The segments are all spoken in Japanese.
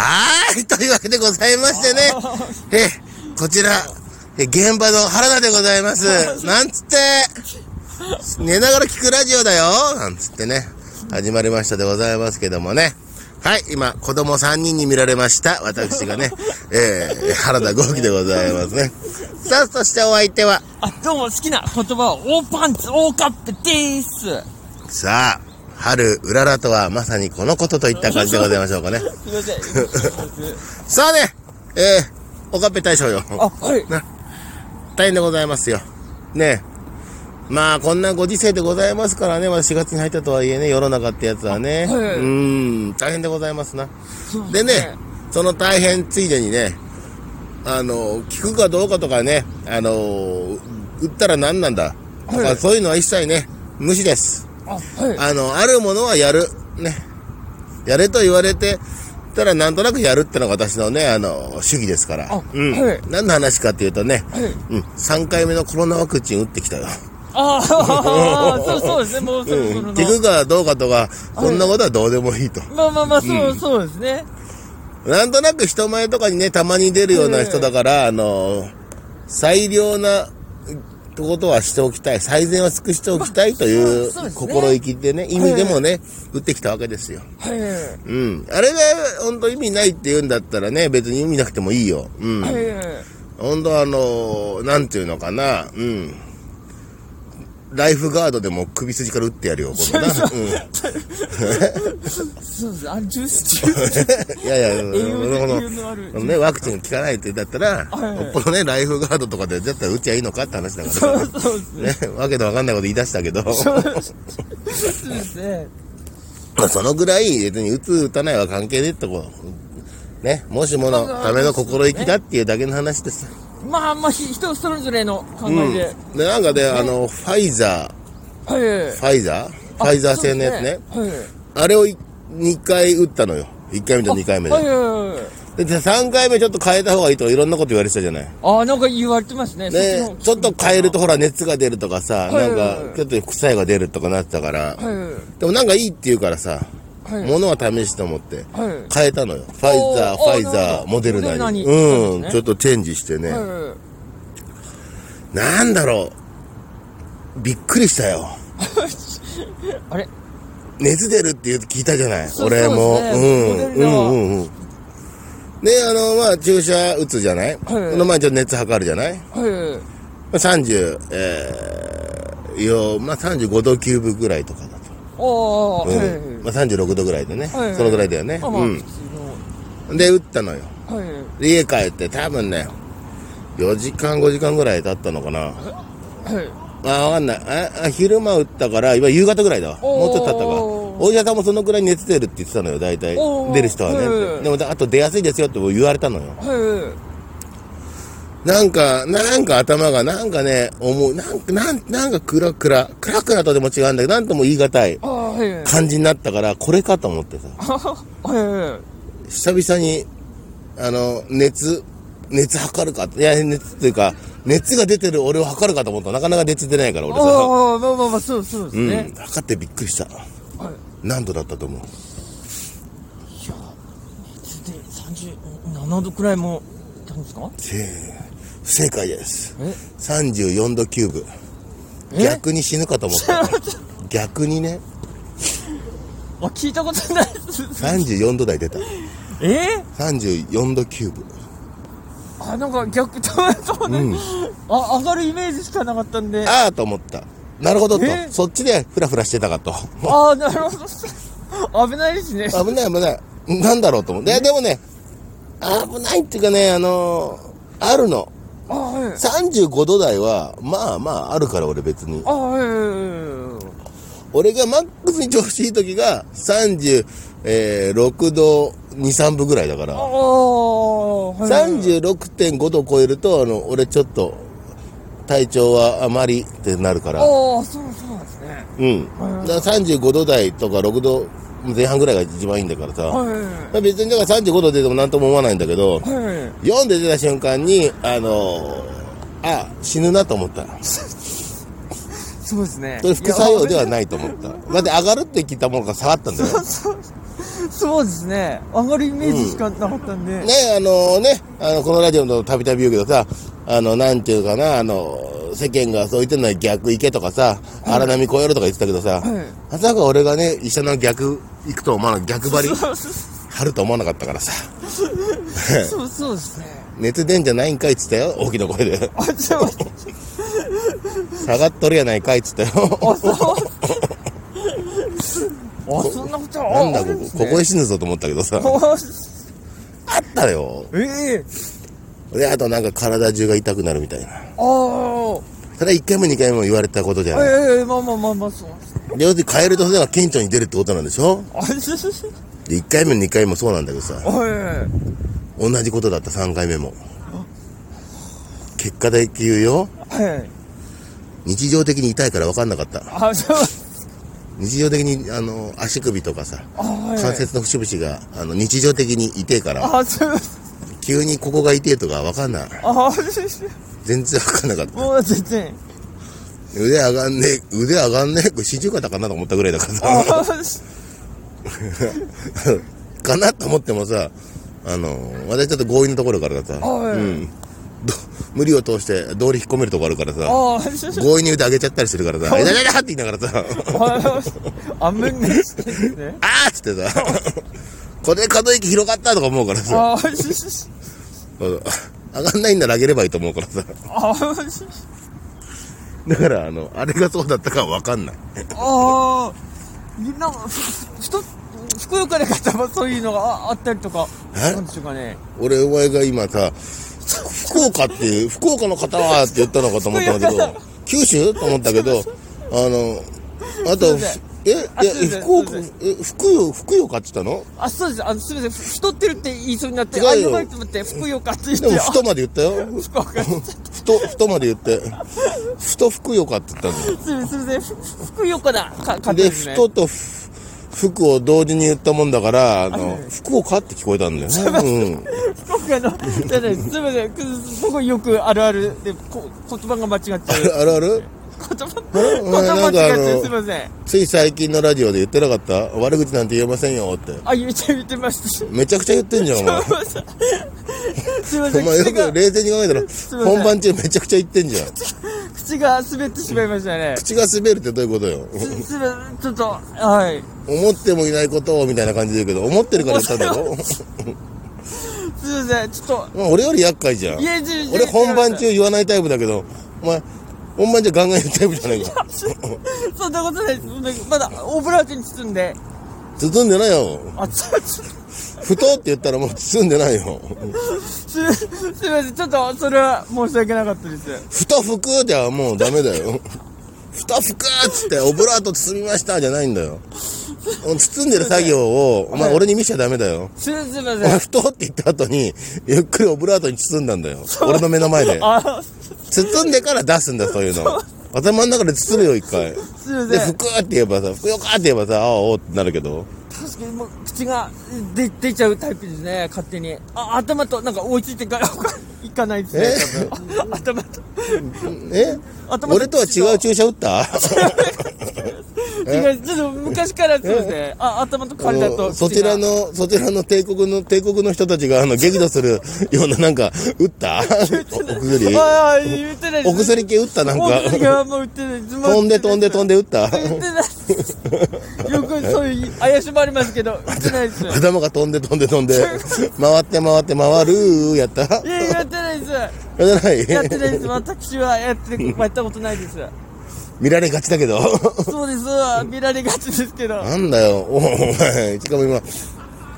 はーい、というわけでございましてね、え、こちら、え、現場の原田でございます。なんつって、寝ながら聞くラジオだよ、なんつってね、始まりましたでございますけどもね。はい、今、子供3人に見られました。私がね、えー、原田豪輝でございますね。さあ、そしてお相手は、あ、どうも好きな言葉は、大パンツ、大カップでーす。さあ、春、うららとはまさにこのことといった感じでございましょうかね。すいません。さあね、えー、おかっぺ大将よ。あ、はい。大変でございますよ。ねまあ、こんなご時世でございますからね、まだ4月に入ったとはいえね、世の中ってやつはね。あはいうーん、大変でございますな。でね、その大変ついでにね、あの、聞くかどうかとかね、あの、売ったら何なんだ。とか、はいそういうのは一切ね、無視です。あ、はい。あの、あるものはやる。ね。やれと言われて、たらなんとなくやるってのが私のね、あの、主義ですから。あうん。はい何の話かっていうとね、はい。うん、3回目のコロナワクチン打ってきたよ。ああ、そうそうですね、もうそろそろうん。の。聞くかどうかとか、そんなことはどうでもいいと。まあまあまあ、そう、そうですね。なんとなく人前とかにね、たまに出るような人だから、あの、最良なことはしておきたい。最善は尽くしておきたいという心意気でね、意味でもね、打ってきたわけですよ。はい。うん。あれが本当意味ないって言うんだったらね、別に意味なくてもいいよ。うん。はい。本当あの、なんていうのかな、うん。ライフガードでも首筋から打ってやるよ、今度な。そうです。あ、ジュース、ジュース。うん。いやいや、この。ね、ワクチンが効かないってだったら、はいよっぽどね、ライフガードとかで、だったら打っちゃいいのかって話だかそうらそうですね。ね。わけのわかんないこと言い出したけど、そうですね。まあそのぐらい別に打つ打たないは関係ねえってこう、ね、もしものための心意気だっていうだけの話です。まあまあ、ひ人それぞれの考うん。えで。で、なんかね、あの、ファイザはい。ー、ファイザー？ファイザー製のやつね。そうですね。あれを2回打ったのよ。1回目と2回目はい。で。はいはいはい。で、3回目ちょっと変えた方がいいとかいろんなこと言われてたじゃない。ああ、なんか言われてますね。ねちょっと変えるとほら熱が出るとかさ、はいなんかちょっと副作用が出るとかなってたから、はい。でもなんかいいって言うからさ、はい。ものは試して思ってはい。変えたのよ。ファイザー、ファイザー、どモデルナに。うん、ちょっとチェンジしてね。はい。なんだろう。びっくりしたよ。あれ？熱出るって聞いたじゃない？俺も。そうん。うんうんうん。で、あの、まあ、注射打つじゃない、その前にちょっと熱測るじゃない？はい。まあ ?30、えー、よ、まあ、35度9分ぐらいとか。うん。まあ、36度ぐらいでね、はい。そのぐらいだよね、うん、で打ったのよ。家帰って多分ね4時間5時間ぐらい経ったのかな。はい。あ分かんない。ああ昼間打ったから今夕方ぐらいだわ。もうちょっと経ったかお医者さんもそのぐらい熱出るって言ってたのよ大体。出る人はね、はい。でもあと出やすいですよって言われたのよ。はなんかなんか頭がなんかね思うなんかなんなんかクラクラクラクラとでも違うんだけどなんとも言い難い。感じになったからこれかと思ってさ。久々に、あの、熱、熱測るかいや、熱っていうか、熱が出てる俺を測るかと思ったらなかなか熱出ないから、俺さ。ああ、まあまあまあ、そうそうですうん、ね。測ってびっくりした。はい。何度だったと思う？いや、熱で37度くらいもいたんですか？不正解です。え？34度9分。え？逆に死ぬかと思った。逆にね、あ、聞いたことないです。34度台出た。え？34度9分。あ、なんか逆、そうね、うんあ、上がるイメージしかなかったんで。ああと思った。なるほどとえ？そっちでフラフラしてたかと。ああ、なるほど。危ないですね。危ない危ない。なんだろうと思う。で、でもね、危ないっていうかね、あのーあるの。あはい。35度台は、まあまああるから俺別に。あはいはいはい俺がマックスに調子いい時が36度2、3分ぐらいだから。ああ、はいはい。36.5度超えると、あの、俺ちょっと、体調はあまりってなるから。ああ、そうそうなんですね。うん。だから35度台とか6度前半ぐらいが一番いいんだからさ。はいまあ別にだから35度出ても何とも思わないんだけど、はい。はい。4で出た瞬間に、あのーあ、死ぬなと思った。そうですね。副作用ではいないと思った。だって上がるって聞いたものが下がったんだよ。そうですね。上がるイメージしかなかったんで。ね、あのね、あの、このラジオのたびたび言うけどさ、あの、なんていうかな、あの、世間がそう言ってんのは逆行けとかさ、荒波越えろとか言ってたけどさ、はいまさか俺がね、医者の逆行くと思わな逆張り張ると思わなかったからさ、そうそうですね。熱出んじゃないんかいっつったよ、大きな声で。あ、ちょ、下がっとるやないかいっつったよ。あ、そう。あ、そんなことあなんだここ、ここで死ぬぞと思ったけどさ、あったよ。ええで、あとなんか体中が痛くなるみたいな。ああ。それは1回も2回も言われたことじゃない。ええまあまあまあまあ、そう要するにカエルと船が顕著に出るってことなんでしょ？で、1回目2回もそうなんだけどさ、は同じことだった3回目も。結果だけ言うよ。い。はい。日常的に痛いから分かんなかった。あ、そう。日常的に、あの、足首とかさ、あ、はい。関節の節々が、あの、日常的に痛いから、あ、そう。急にここが痛いとか分かんない。全然分かんなかった。もう全然。腕上がんねえ、腕上がんねえ、これ四十肩かなと思ったぐらいだからあさ、かなと思ってもさ、あの、私ちょっと強引なところからさ、はいうん。ど 無理を通して道理引っ込めるとこあるからさ。強引に腕上げちゃったりするからさ、はいえだだだって言いながらさ、あ、あっつってさ、これ可動域広がったとか思うからさ、上がんないんなら上げればいいと思うからさ、だからあの、あれがそうだったかは分かんない。ああ、なんか、ふ、くよかな方はそういうのがああったりとか、えなんでしょうかね。俺、お前が今さ、福岡っていう、福岡の方はって言ったのかと思ったんだけど、九州？と思ったけど、あの、あとえ、いや福岡え、福よ、福岡って言ったの？あ、そうです。あの、すみません。ふ太ってるって言いそうになって、違うよあ、やばいと思って、ふくよかって言って、でも、太まで言ったよ。福岡って言っ太、太まで言って、太福岡って言ったんだよ。た。すみません、すみません。ふふくよかなか方で、ですね。太とふ福を同時に言ったもんだから、あの、福岡って聞こえたんだよね。福岡の、じゃないすみません。く僕よくあるあるで、こ言葉が間違っちゃう。うん。ある？ある言葉、え言葉間違っちゃう。のすみません。つい最近のラジオで言ってなかった？悪口なんて言えませんよって。あ、言って、言ってました。めちゃくちゃ言ってんじゃん、お前。すみません。お前よく冷静に考えたら、本番中めちゃくちゃ言ってんじゃん。口が滑ってしまいましたね。口が滑るってどういうことよ？す。ちょっと、はい。思ってもいないことをみたいな感じで言うけど、思ってるから言ったんだろ？すみません。ちょっと、まあ俺より厄介じゃんい。や、じ俺本番中言わないタイプだけど、お前、本番中ガンガン言うタイプじゃないか。そんなことないです。まだ、オブラートに包んで、包んでないよ。あ、ちょ、ちょ、ふとって言ったらもう包んでないよ。す、すみません。ちょっと、それは申し訳なかったです。ふとふくじゃもうダメだよ。ふとふくっつって、オブラート包みましたじゃないんだよ。包んでる作業を、お前俺に見しちゃダメだよ。す、すみまお前、せん。ふとって言った後に、ゆっくりオブラートに包んだんだよ。俺の目の前で。あ、包んでから出すんだ、そういうの。頭の中で包むよ、一回。で、すみません。ふくーって言えばさ、ふくよかって言えばさ、ああ、おうってなるけど。確かにもう、口が出、出ちゃうタイプですね、勝手に。あ、頭と、なんか追いついてから、いかないですね、多分。あ頭と。え？頭俺とは違う注射打った？違う、ちょっと昔からそうですね。あ、頭と体と。そちら。の、そちらの帝国の、帝国の人たちが、あの、激怒する ような、なんか、打った？お薬？ああ、言ってないです。お薬系打った？なんかお薬はもう売ってないです。飛んで飛んで飛んで打った？言ってないです。よくそういう怪しもありますけど、売ってないです。いや頭が飛んで飛んで飛んで、回って回って回るやった？やいや、やってないです。ってない？やってないです。私はやって、やったことないです。見られがちだけど。そうです。見られがちですけど。なんだよ、おお前、しかも今、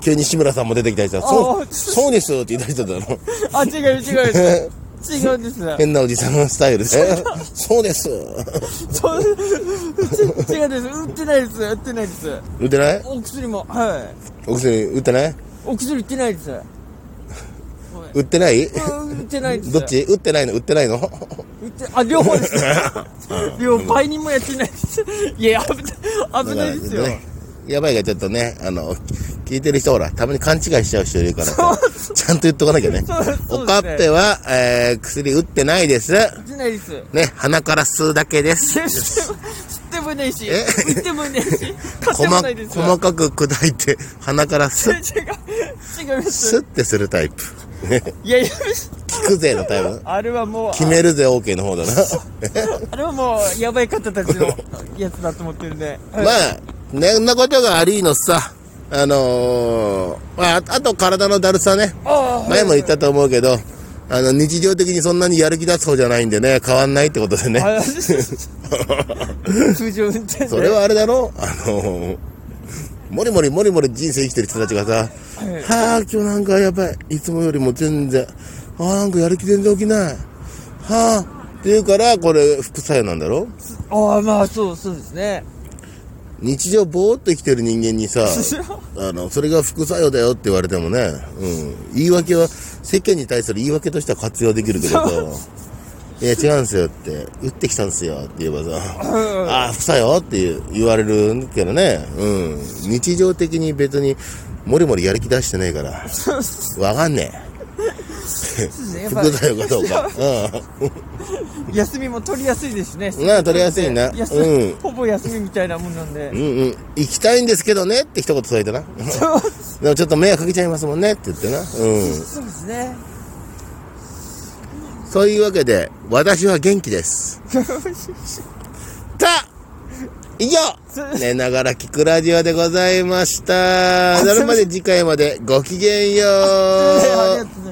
急に志村さんも出てきたりさ、そうあ、そうですって言い出しただろ。あ、違う違う。違うんです。変なおじさんのスタイルで。そうです。そう、ち違うんです。売ってないです。売ってないです。打ってない？お薬も、はい。お薬打ってない？お薬売ってないです。売ってない？うん売ってないです。どっち？打ってないの？売ってないの？売って、あ、両方です。両方、倍にもやってないです。いや、危ない、危ないですよ。ねやばいがちょっとね、あの、聞いてる人ほら、たまに勘違いしちゃう人いるからさ、ちゃんと言っとかなきゃねね。おかっぺは、えー、薬打ってないです。売ってないです。ね、鼻から吸うだけです。知ってももねえし、え？売ってもねえし、細もないですよ。細かく砕いて、鼻からスッ、違う、違いまスす。ッてするタイプ。ねいやいや、聞くぜのタイプ。あれはもう、決めるぜ OK の方だな。あれはもう、やばい方たちのやつだと思ってるんで。まあ、ねんなことがありのさ、あのー、まあ、ああと体のだるさね。前も言ったと思うけど、あの、日常的にそんなにやる気出す方じゃないんでね、変わんないってことでね。あ 通常運転で。それはあれだろ？あのー、もりもりもりもり人生生きてる人たちがさ、はあ、今日なんかやばい。いつもよりも全然、ああ、なんかやる気全然起きない。はあ、って言うから、これ副作用なんだろああ、まあ、そう、そうですね。日常ぼーっと生きてる人間にさ、あの、それが副作用だよって言われてもね、うん。言い訳は、世間に対する言い訳としては活用できるけどさ、いや、違うんですよって、打ってきたんですよって言えばさ、ああ、副作用って言われるけどね、うん。日常的に別に、もりもりやる気出してないから、わかんねえ。副作用かどうか。休みも取りやすいですね。なあ取りやすいな休うんほぼ休みみたいなもんなんでう。ん。うんうん。行きたいんですけどねって一言添えてな。そうでもちょっと迷惑かけちゃいますもんねって言ってな。うん。そうですね。そういうわけで、私は元気です。以上寝ながら聞くラジオでございました。それまで次回までごきげんよう。